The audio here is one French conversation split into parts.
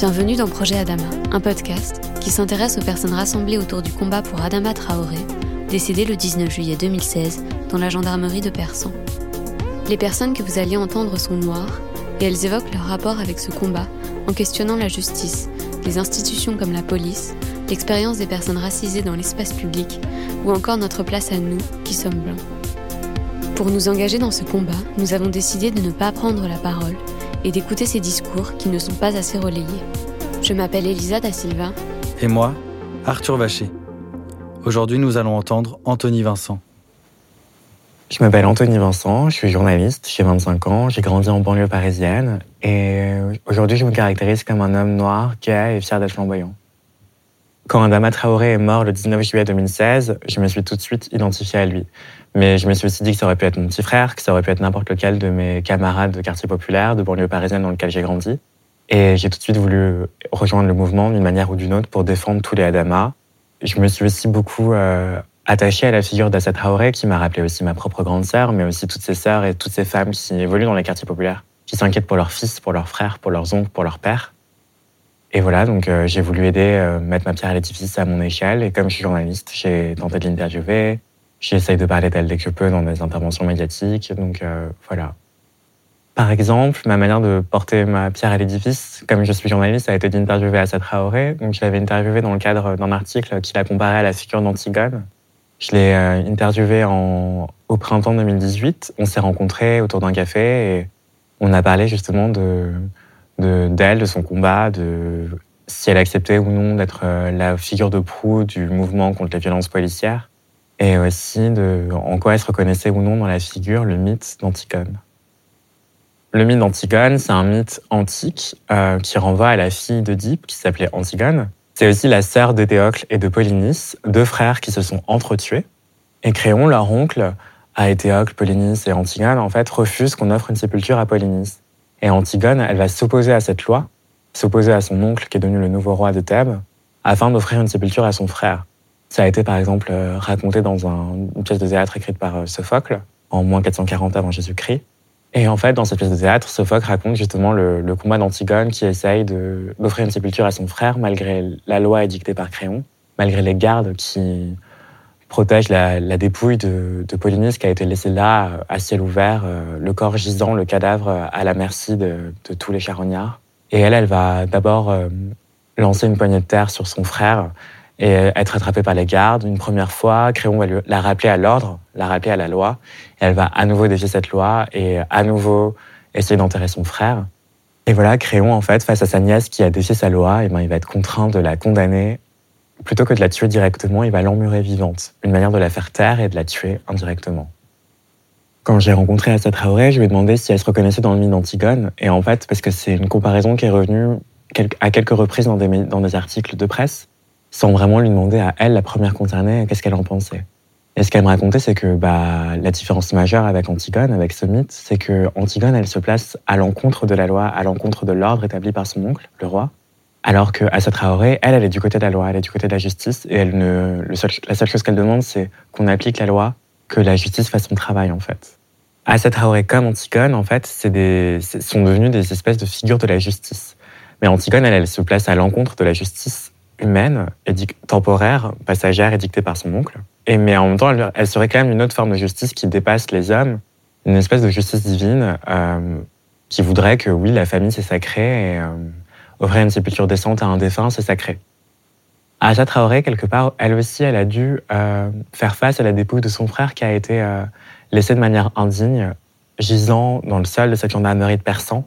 Bienvenue dans Projet Adama, un podcast qui s'intéresse aux personnes rassemblées autour du combat pour Adama Traoré, décédé le 19 juillet 2016 dans la gendarmerie de Persan. Les personnes que vous alliez entendre sont noires et elles évoquent leur rapport avec ce combat en questionnant la justice, les institutions comme la police, l'expérience des personnes racisées dans l'espace public ou encore notre place à nous qui sommes blancs. Pour nous engager dans ce combat, nous avons décidé de ne pas prendre la parole et d'écouter ces discours qui ne sont pas assez relayés. Je m'appelle Elisa da Silva. Et moi, Arthur Vacher. Aujourd'hui, nous allons entendre Anthony Vincent. Je m'appelle Anthony Vincent, je suis journaliste, j'ai 25 ans, j'ai grandi en banlieue parisienne et aujourd'hui je me caractérise comme un homme noir, gay et fier d'être flamboyant. Quand Adama Traoré est mort le 19 juillet 2016, je me suis tout de suite identifié à lui. Mais je me suis aussi dit que ça aurait pu être mon petit frère, que ça aurait pu être n'importe lequel de mes camarades de quartier populaire, de banlieue parisienne dans lequel j'ai grandi. Et j'ai tout de suite voulu rejoindre le mouvement d'une manière ou d'une autre pour défendre tous les Adama. Je me suis aussi beaucoup euh, attaché à la figure d'Assa Traoré, qui m'a rappelé aussi ma propre grande sœur, mais aussi toutes ses sœurs et toutes ces femmes qui évoluent dans les quartiers populaires, qui s'inquiètent pour leurs fils, pour leurs frères, pour leurs oncles, pour leurs pères. Et voilà, donc euh, j'ai voulu aider, euh, mettre ma pierre à l'édifice à mon échelle. Et comme je suis journaliste, j'ai tenté de l'interviewer. J'essaye de parler d'elle dès que je peux dans des interventions médiatiques. Donc euh, voilà. Par exemple, ma manière de porter ma pierre à l'édifice, comme je suis journaliste, a été d'interviewer Assa Traoré. Donc je l'avais interviewé dans le cadre d'un article qui la comparait à la figure d'Antigone. Je l'ai interviewé en, au printemps 2018. On s'est rencontrés autour d'un café et on a parlé justement de d'elle, de, son combat, de si elle acceptait ou non d'être euh, la figure de proue du mouvement contre les violences policières, et aussi de en quoi elle se reconnaissait ou non dans la figure, le mythe d'Antigone. Le mythe d'Antigone, c'est un mythe antique euh, qui renvoie à la fille d'Oedipe qui s'appelait Antigone. C'est aussi la sœur de Théocle et de Polynice, deux frères qui se sont entretués. Et Créon, leur oncle, à Éthéocle, Polynice et Antigone, en fait, refuse qu'on offre une sépulture à Polynice. Et Antigone, elle va s'opposer à cette loi, s'opposer à son oncle qui est devenu le nouveau roi de Thèbes, afin d'offrir une sépulture à son frère. Ça a été par exemple euh, raconté dans une pièce de théâtre écrite par euh, Sophocle en moins 440 avant Jésus-Christ. Et en fait, dans cette pièce de théâtre, Sophocle raconte justement le, le combat d'Antigone qui essaye d'offrir une sépulture à son frère malgré la loi édictée par Créon, malgré les gardes qui protège la, dépouille de, de, Polynice qui a été laissée là, à ciel ouvert, euh, le corps gisant, le cadavre à la merci de, tous les charognards. Et elle, elle va d'abord euh, lancer une poignée de terre sur son frère et être attrapée par les gardes une première fois. Créon va la rappeler à l'ordre, la rappeler à la loi. Et elle va à nouveau défier cette loi et à nouveau essayer d'enterrer son frère. Et voilà, Créon, en fait, face à sa nièce qui a défié sa loi, et ben, il va être contraint de la condamner plutôt que de la tuer directement, il va l'emmurer vivante. Une manière de la faire taire et de la tuer indirectement. Quand j'ai rencontré Assa Traoré, je lui ai demandé si elle se reconnaissait dans le mythe d'Antigone. Et en fait, parce que c'est une comparaison qui est revenue à quelques reprises dans des, dans des articles de presse, sans vraiment lui demander à elle, la première concernée, qu'est-ce qu'elle en pensait. Et ce qu'elle me racontait, c'est que bah, la différence majeure avec Antigone, avec ce mythe, c'est que Antigone, elle se place à l'encontre de la loi, à l'encontre de l'ordre établi par son oncle, le roi, alors que Assa Traoré, elle, elle est du côté de la loi, elle est du côté de la justice, et elle ne, le seul, la seule chose qu'elle demande, c'est qu'on applique la loi, que la justice fasse son travail, en fait. Assa Traoré comme Antigone, en fait, c'est des, sont devenus des espèces de figures de la justice. Mais Antigone, elle, elle se place à l'encontre de la justice humaine, temporaire, passagère, édictée par son oncle. Et mais en même temps, elle, elle, quand même une autre forme de justice qui dépasse les hommes, une espèce de justice divine euh, qui voudrait que oui, la famille c'est sacré et euh, Offrir une sépulture décente à un défunt, c'est sacré. Aja Traoré, quelque part, elle aussi, elle a dû euh, faire face à la dépouille de son frère qui a été euh, laissé de manière indigne, gisant dans le sol de cette gendarmerie de Persan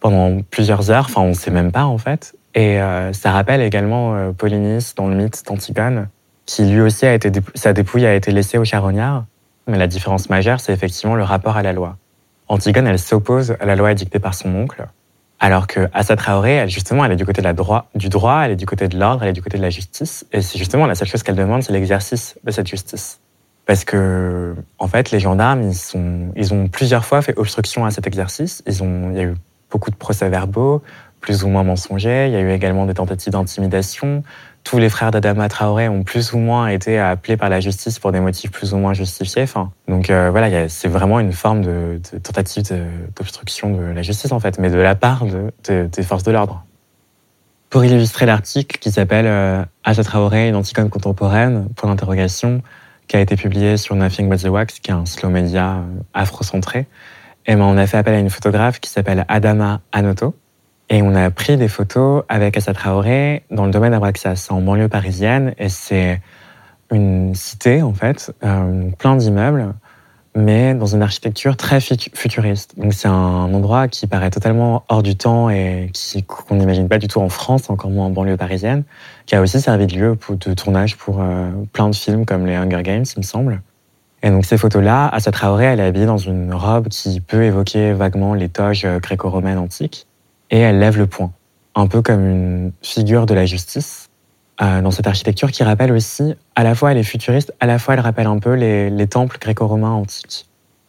pendant plusieurs heures. Enfin, on ne sait même pas, en fait. Et euh, ça rappelle également euh, Polynice dans le mythe d'Antigone, qui lui aussi a été, sa dépouille a été laissée au charognard. Mais la différence majeure, c'est effectivement le rapport à la loi. Antigone, elle s'oppose à la loi édictée par son oncle, alors que Assa Traoré, elle, justement, elle est du côté de la du droit, elle est du côté de l'ordre, elle est du côté de la justice. Et c'est justement la seule chose qu'elle demande, c'est l'exercice de cette justice. Parce que, en fait, les gendarmes, ils, ont plusieurs fois fait obstruction à cet exercice. Il y a eu beaucoup de procès-verbaux, plus ou moins mensongers. Il y a eu également des tentatives d'intimidation tous les frères d'Adama Traoré ont plus ou moins été appelés par la justice pour des motifs plus ou moins justifiés. Enfin, donc euh, voilà, c'est vraiment une forme de, de tentative d'obstruction de, la justice en fait, mais de la part de, des forces de l'ordre. Pour illustrer l'article qui s'appelle euh, Assa Traoré, une anticone contemporaine, pour l'interrogation, qui a été publié sur Nothing But The Wax, qui est un slow média euh, afro-centré, et ben, on a fait appel à une photographe qui s'appelle Adama Anoto. Et on a pris des photos avec Assa Traoré dans le domaine d'Abraxas, en banlieue parisienne. Et c'est une cité, en fait, euh, plein d'immeubles, mais dans une architecture très futuriste. Donc c'est un endroit qui paraît totalement hors du temps et qu'on n'imagine pas du tout en France, encore moins en banlieue parisienne, qui a aussi servi de lieu de tournage pour euh, plein de films comme les Hunger Games, il me semble. Et donc ces photos-là, Assa Traoré, elle est habillée dans une robe qui peut évoquer vaguement les toges gréco-romaines antiques, et elle lève le poing, un peu comme une figure de la justice euh, dans cette architecture qui rappelle aussi, à la fois elle est futuriste, à la fois elle rappelle un peu les, les temples gréco-romains antiques.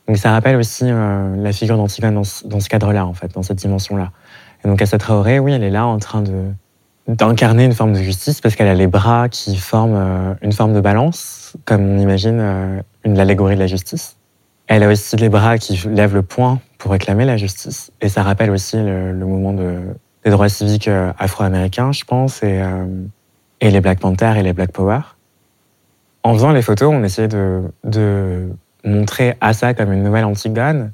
Donc ça rappelle aussi euh, la figure d'Antigone dans, dans, ce cadre-là, en fait, dans cette dimension-là. Et donc Assa Traoré, oui, elle est là en train de d'incarner une forme de justice parce qu'elle a les bras qui forment euh, une forme de balance, comme on imagine une allégorie de la justice. Elle a aussi les bras qui lèvent le poing pour réclamer la justice. Et ça rappelle aussi le, le mouvement de, des droits civiques afro-américains, je pense, et, et les Black Panthers et les Black Power. En faisant les photos, on essayait de, de montrer Assa comme une nouvelle Antigone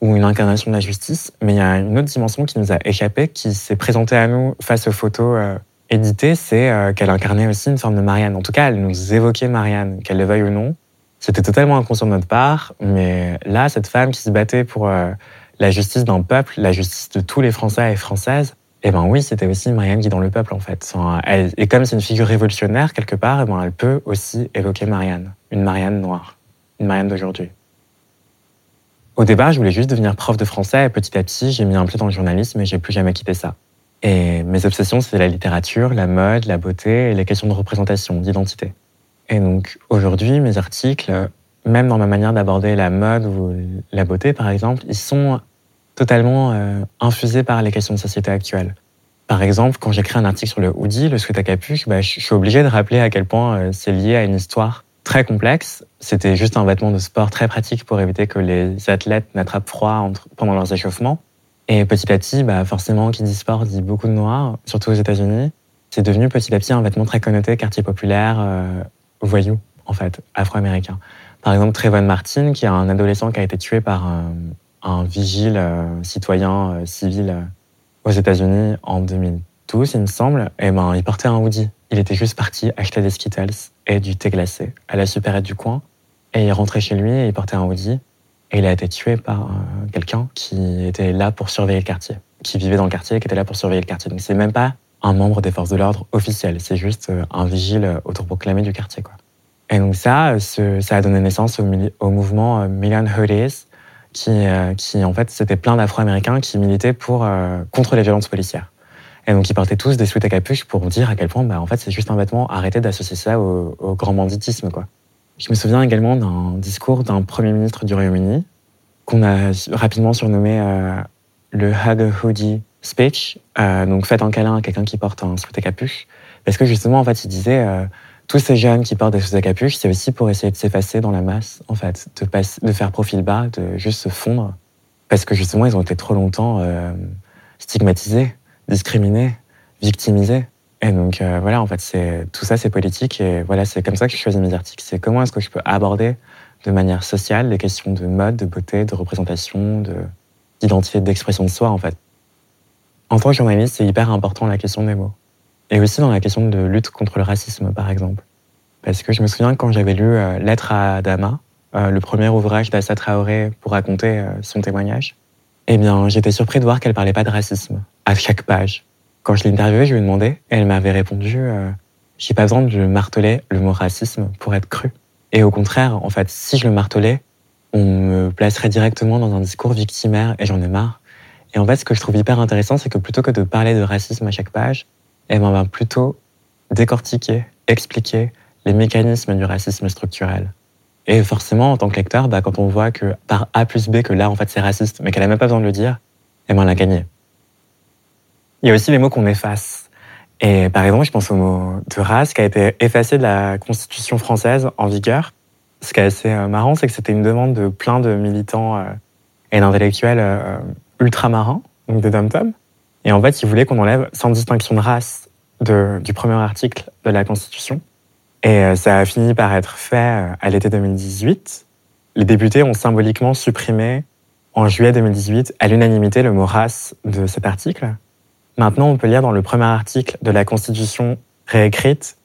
ou une incarnation de la justice, mais il y a une autre dimension qui nous a échappé, qui s'est présentée à nous face aux photos euh, éditées, c'est euh, qu'elle incarnait aussi une forme de Marianne. En tout cas, elle nous évoquait Marianne, qu'elle le veuille ou non. C'était totalement inconscient de notre part, mais là, cette femme qui se battait pour euh, la justice d'un peuple, la justice de tous les Français et Françaises, eh ben oui, c'était aussi Marianne qui dans le peuple en fait. Et comme c'est une figure révolutionnaire quelque part, eh ben elle peut aussi évoquer Marianne, une Marianne noire, une Marianne d'aujourd'hui. Au départ, je voulais juste devenir prof de français et petit à petit, j'ai mis un pied dans le journalisme et j'ai plus jamais quitté ça. Et mes obsessions, c'est la littérature, la mode, la beauté et les questions de représentation, d'identité. Et donc aujourd'hui, mes articles, même dans ma manière d'aborder la mode ou la beauté par exemple, ils sont totalement euh, infusé par les questions de société actuelles. Par exemple, quand j'écris un article sur le hoodie, le sweat à capuche, bah, je suis obligé de rappeler à quel point euh, c'est lié à une histoire très complexe. C'était juste un vêtement de sport très pratique pour éviter que les athlètes n'attrapent froid pendant leurs échauffements. Et petit à petit, bah, forcément, qui dit sport dit beaucoup de noir, surtout aux États-Unis. C'est devenu petit à petit un vêtement très connoté, quartier populaire, euh, voyou, en fait, afro-américain. Par exemple, Trayvon Martin, qui est un adolescent qui a été tué par un, un vigile euh, citoyen euh, civil euh, aux États-Unis en 2012, il me semble. Et ben, il portait un hoodie. Il était juste parti acheter des Skittles et du thé glacé à la supérette du coin. Et il rentrait chez lui et il portait un hoodie. Et il a été tué par quelqu'un qui était là pour surveiller le quartier, qui vivait dans le quartier qui était là pour surveiller le quartier. Donc c'est même pas un membre des forces de l'ordre officiel, c'est juste un vigile autoproclamé du quartier. Quoi. Et donc ça, ça a donné naissance au, mouvement Million Hoodies, qui, euh, qui en fait, c'était plein d'Afro-Américains qui militaient pour, euh, contre les violences policières. Et donc, ils portaient tous des sweats à capuche pour dire à quel point, bah, en fait, c'est juste un vêtement. Arrêtez d'associer ça au, grand banditisme, quoi. Je me souviens également d'un discours d'un premier ministre du Royaume-Uni qu'on a rapidement surnommé euh, le Hug Hoodie Speech. Euh, donc, faites un câlin à quelqu'un qui porte un sweat à capuche. Parce que justement, en fait, il disait tous ces jeunes qui portent des sous à capuche, c'est aussi pour essayer de s'effacer dans la masse, en fait, de, de faire profil bas, de juste se fondre, parce que justement, ils ont été trop longtemps euh, stigmatisés, discriminés, victimisés. Et donc euh, voilà, en fait, c'est tout ça, c'est politique, et voilà, c'est comme ça que je choisis mes articles. C'est comment est-ce que je peux aborder de manière sociale les questions de mode, de beauté, de représentation, de d'identité, d'expression de soi, en fait. En tant que journaliste, c'est hyper important la question des mots. Et aussi dans la question de lutte contre le racisme, par exemple. Parce que je me souviens quand j'avais lu euh, Lettre à Dama, euh, le premier ouvrage d'Assa Traoré pour raconter euh, son témoignage, eh bien, j'étais surpris de voir qu'elle parlait pas de racisme à chaque page. Quand je l'ai interviewée, je lui ai demandé, et elle m'avait répondu, j'ai pas besoin de marteler le mot racisme pour être cru. Et au contraire, en fait, si je le martelais, on me placerait directement dans un discours victimaire et j'en ai marre. Et en fait, ce que je trouve hyper intéressant, c'est que plutôt que de parler de racisme à chaque page, elle ben, va plutôt décortiquer, expliquer les mécanismes du racisme structurel. Et forcément, en tant que lecteur, bah, quand on voit que par A plus B, que là, en fait, c'est raciste, mais qu'elle n'a même pas besoin de le dire, eh ben, gagné. Il y a aussi les mots qu'on efface. Et par exemple, je pense au mot de race qui a été effacé de la Constitution française en vigueur. Ce qui est assez euh, marrant, c'est que c'était une demande de plein de militants euh, et d'intellectuels euh, ultramarins, donc de dom-tom, et en fait, ils voulaient qu'on enlève sans distinction de race du premier article de la Constitution. Et euh, ça a fini par être fait euh, à l'été 2018. Les députés ont symboliquement supprimé en juillet 2018 à l'unanimité le mot race de cet article. Maintenant, on peut lire dans le premier article de la Constitution réécrite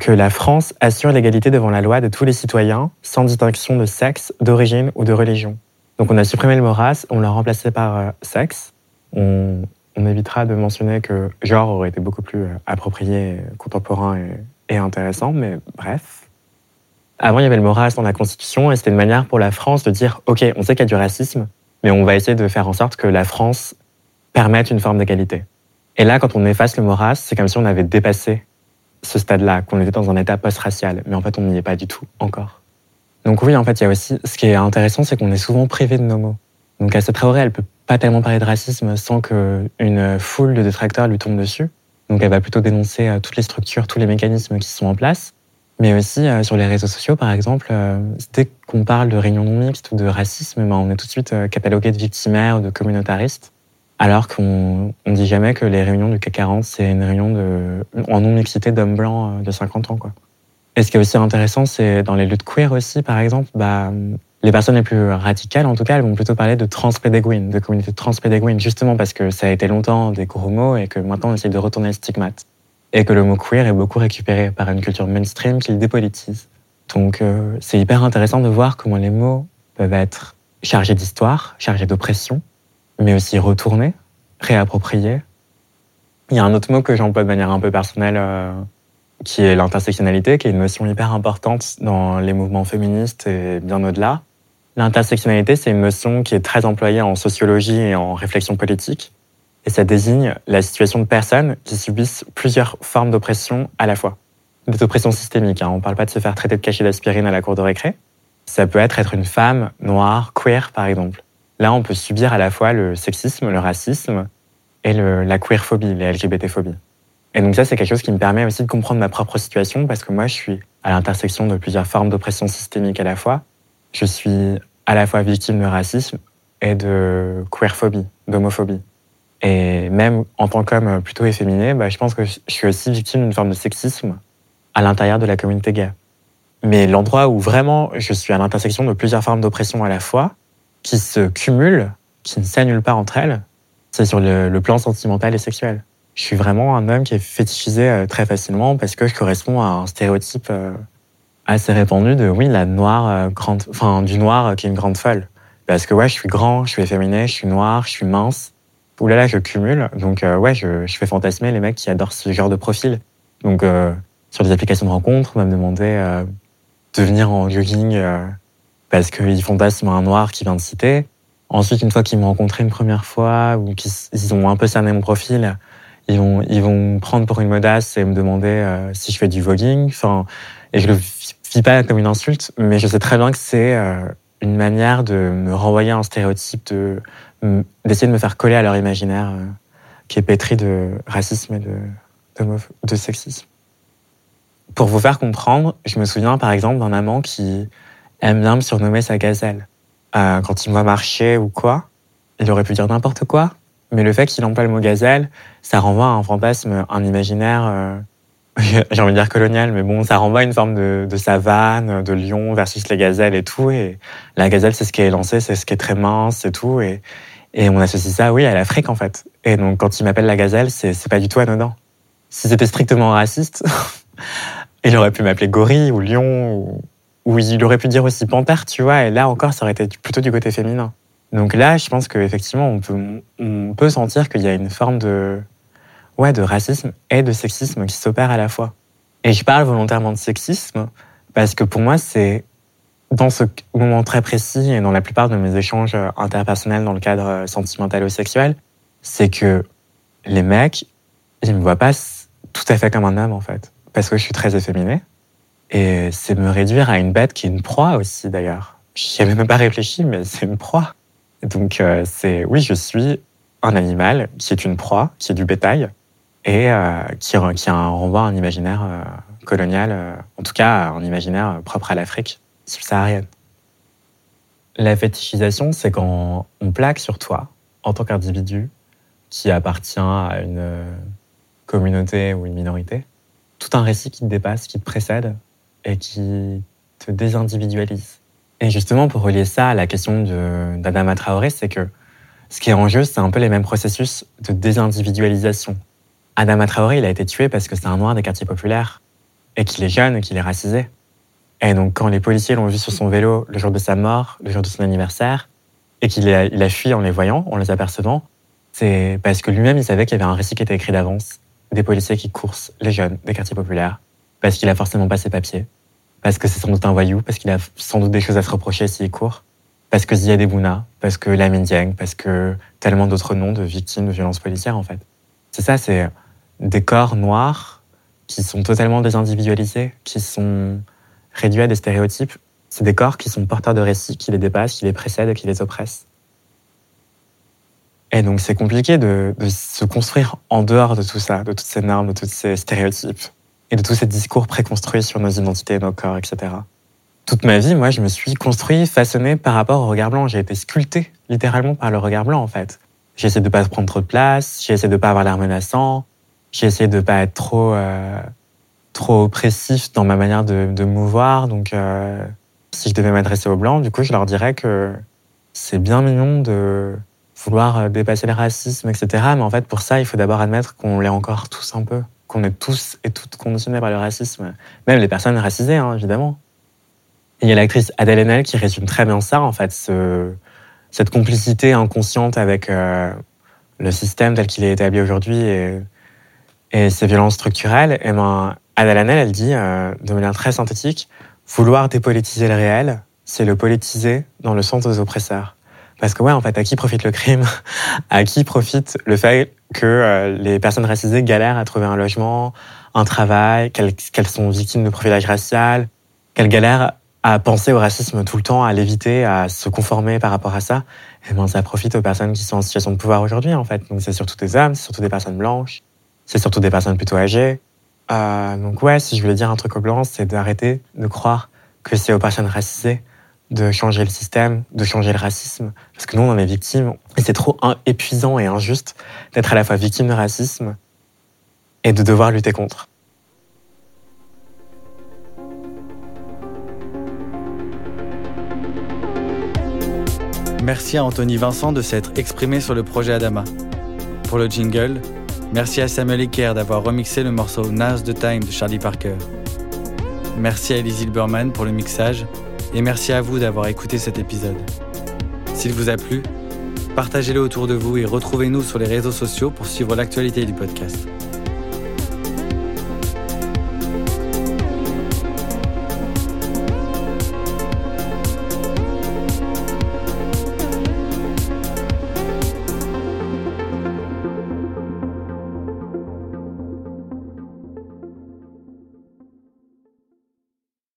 que la France assure l'égalité devant la loi de tous les citoyens, sans distinction de sexe, d'origine ou de religion. Donc on a supprimé le mot on l'a remplacé par euh, sexe. On, évitera de mentionner que genre aurait été beaucoup plus approprié, contemporain et, intéressant, mais bref. Avant, il y avait le mot dans la Constitution et c'était une manière pour la France de dire, OK, on sait qu'il y a du racisme, mais on va essayer de faire en sorte que la France permette une forme d'égalité. Et là, quand on efface le mot c'est comme si on avait dépassé ce stade-là, qu'on était dans un état post-racial, mais en fait, on n'y est pas du tout encore. Donc oui, en fait, il y a aussi, ce qui est intéressant, c'est qu'on est souvent privé de nos mots. Donc à cette Traoré, elle peut pas tellement parler de racisme sans qu'une foule de détracteurs lui tombe dessus. Donc elle va plutôt dénoncer euh, toutes les structures, tous les mécanismes qui sont en place. Mais aussi euh, sur les réseaux sociaux, par exemple, euh, dès qu'on parle de réunions non mixtes ou de racisme, ben, on est tout de suite catalogué de victimaires ou de communautaristes. Alors qu'on ne dit jamais que les réunions du CAC 40, c'est une réunion en non-mixité d'hommes blancs de 50 ans. Quoi. Et ce qui est aussi intéressant, c'est dans les luttes queer aussi, par exemple, bah, les personnes les plus radicales, en tout cas, elles vont plutôt parler de transpédéguines, de communautés transpédéguines, justement parce que ça a été longtemps des gros mots et que maintenant on essaie de retourner le stigmate. Et que le mot queer est beaucoup récupéré par une culture mainstream qui le dépolitise. Donc euh, c'est hyper intéressant de voir comment les mots peuvent être chargés d'histoire, chargés d'oppression, mais aussi retournés, réappropriés. Il y a un autre mot que j'emploie de manière un peu personnelle, euh, qui est l'intersectionnalité, qui est une notion hyper importante dans les mouvements féministes et bien au-delà. L'intersectionnalité, c'est une notion qui est très employée en sociologie et en réflexion politique. Et ça désigne la situation de personnes qui subissent plusieurs formes d'oppression à la fois. Des oppressions systémiques. Hein. On ne parle pas de se faire traiter de cachet d'aspirine à la cour de récré. Ça peut être être une femme noire, queer, par exemple. Là, on peut subir à la fois le sexisme, le racisme et la queerphobie, les LGBT-phobies. Et donc ça, c'est quelque chose qui me permet aussi de comprendre ma propre situation parce que moi, je suis à l'intersection de plusieurs formes d'oppression systémique à la fois. Je suis à la fois victime de racisme et de queerphobie, d'homophobie. Et même en tant qu'homme plutôt efféminé, bah, je pense que je suis aussi victime d'une forme de sexisme à l'intérieur de la communauté gay. Mais l'endroit où vraiment je suis à l'intersection de plusieurs formes d'oppression à la fois, qui se cumulent, qui ne s'annulent pas entre elles, c'est sur le, plan sentimental et sexuel. Je suis vraiment un homme qui est fétichisé euh, très facilement parce que je corresponds à un stéréotype euh, assez répandu de oui la noire euh, grande enfin du noir qui est une grande folle. Parce que ouais je suis grand je suis efféminé je suis noir je suis mince. Ouh là là je cumule. Donc ouais je, je, fais fantasmer les mecs qui adorent ce genre de profil. Donc sur des applications de rencontres on va me demander de venir en jogging parce qu'ils fantasment un noir qui vient de citer. Ensuite une fois qu'ils m'ont rencontré une première fois ou qu'ils ont un peu cerné mon profil ils vont ils vont me prendre pour une modasse et me demander si je fais du voguing enfin et je le vis pas comme une insulte, mais je sais très bien que c'est euh, une manière de me renvoyer un stéréotype, de d'essayer de me faire coller à leur imaginaire euh, qui est pétri de racisme et de, de, de sexisme. Pour vous faire comprendre, je me souviens par exemple d'un amant qui aime bien me surnommer sa gazelle. Euh, quand il me voit marcher ou quoi, il aurait pu dire n'importe quoi, mais le fait qu'il emploie le mot gazelle, ça renvoie à un fantasme, un imaginaire euh, j'ai envie de dire colonial, mais bon, ça renvoie à une forme de, de, savane, de lion versus les gazelles et tout. Et la gazelle, c'est ce qui est lancé, c'est ce qui est très mince et tout. Et, et on associe ça, oui, à l'Afrique, en fait. Et donc, quand il m'appelle la gazelle, c'est, pas du tout anodin. Si c'était strictement raciste, il aurait pu m'appeler gorille ou lion, ou, ou, il aurait pu dire aussi panthère, tu vois. Et là encore, ça aurait été plutôt du côté féminin. Donc là, je pense qu'effectivement, on peut, on peut sentir qu'il y a une forme de, ouais, de racisme et de sexisme qui s'opèrent à la fois. Et je parle volontairement de sexisme parce que pour moi, c'est dans ce moment très précis et dans la plupart de mes échanges interpersonnels dans le cadre sentimental ou sexuel, c'est que les mecs, ils me voient pas tout à fait comme un homme en fait, parce que je suis très efféminé. Et c'est me réduire à une bête qui est une proie aussi d'ailleurs. J'y avais même pas réfléchi, mais c'est une proie. Donc euh, c'est oui, je suis un animal qui est une proie, qui est du bétail, et euh, qui, qui renvoie un imaginaire euh, colonial, en tout cas un imaginaire propre à l'Afrique subsaharienne. La fétichisation, c'est quand on plaque sur toi, en tant qu'individu, qui appartient à une, communauté ou une minorité. Tout un récit qui te dépasse, qui te précède et qui te désindividualise. Et justement, pour relier ça à la question d'Adama Traoré, c'est que ce qui est en jeu, c'est un peu les mêmes processus de désindividualisation. Adama Traoré, il a été tué parce que c'est un noir des quartiers populaires et qu'il est jeune et qu'il est racisé. Et donc, quand les policiers l'ont vu sur son vélo le jour de sa mort, le jour de son anniversaire, et qu'il a, a fui en les voyant, en les apercevant, c'est parce que lui-même, il savait qu'il y avait un récit qui était écrit d'avance, des policiers qui coursent les jeunes des quartiers populaires, parce qu'il a forcément pas ses papiers, parce que c'est sans doute un voyou, parce qu'il a sans doute des choses à se reprocher s'il court, parce que Ziad Bouna, parce que Lamine Dieng, parce que tellement d'autres noms de victimes de violences policières, en fait. C'est ça, c'est des corps noirs qui sont totalement désindividualisés, qui sont réduits à des stéréotypes. C'est des corps qui sont porteurs de récits, qui les dépassent, qui les précèdent, qui les oppressent. Et donc c'est compliqué de, se construire en dehors de tout ça, de toutes ces normes, de tous ces stéréotypes et de tous ces discours préconstruits sur nos identités, nos corps, etc. Toute ma vie, moi, je me suis construit, façonné par rapport au regard blanc. J'ai été sculpté littéralement par le regard blanc, en fait. J'ai essayé de pas prendre trop de place, j'ai essayé de pas avoir l'air menaçant, j'ai essayé de pas être trop euh, trop oppressif dans ma manière de, de mouvoir. Donc, euh, si je devais m'adresser aux blancs, du coup, je leur dirais que c'est bien mignon de vouloir euh, dépasser le racisme, etc. Mais en fait, pour ça, il faut d'abord admettre qu'on l'est encore tous un peu, qu'on est tous et toutes conditionnés par le racisme, même les personnes racisées, hein, évidemment. il y a l'actrice Adèle Haenel qui résume très bien ça, en fait, ce, cette complicité inconsciente avec euh, le système tel qu'il est établi aujourd'hui et, et ces violences structurelles. Et ben, Adèle Haenel, elle dit, euh, de manière très synthétique, vouloir dépolitiser le réel, c'est le politiser dans le sens des oppresseurs. Parce que ouais, en fait, à qui profite le crime? À qui profite le fait que euh, les personnes racisées galèrent à trouver un logement, un travail, qu'elles sont victimes de profilage racial, qu'elles galèrent à penser au racisme tout le temps, à l'éviter, à se conformer par rapport à ça Et eh ben, ça profite aux personnes qui sont en situation de pouvoir aujourd'hui, en fait. Donc c'est surtout des hommes, c'est surtout des personnes blanches, c'est surtout des personnes plutôt âgées. Euh, donc ouais, si je voulais dire un truc aux blancs, c'est d'arrêter de croire que c'est aux personnes racisées de changer le système, de changer le racisme, parce que nous, on en est victimes. Et c'est trop épuisant et injuste d'être à la fois victime de racisme et de devoir lutter contre. Merci à Anthony Vincent de s'être exprimé sur le projet Adama. Pour le jingle, merci à Samuel Iker d'avoir remixé le morceau Now's the Time de Charlie Parker. Merci à Elise Hilberman pour le mixage et merci à vous d'avoir écouté cet épisode. S'il vous a plu, partagez-le autour de vous et retrouvez-nous sur les réseaux sociaux pour suivre l'actualité du podcast.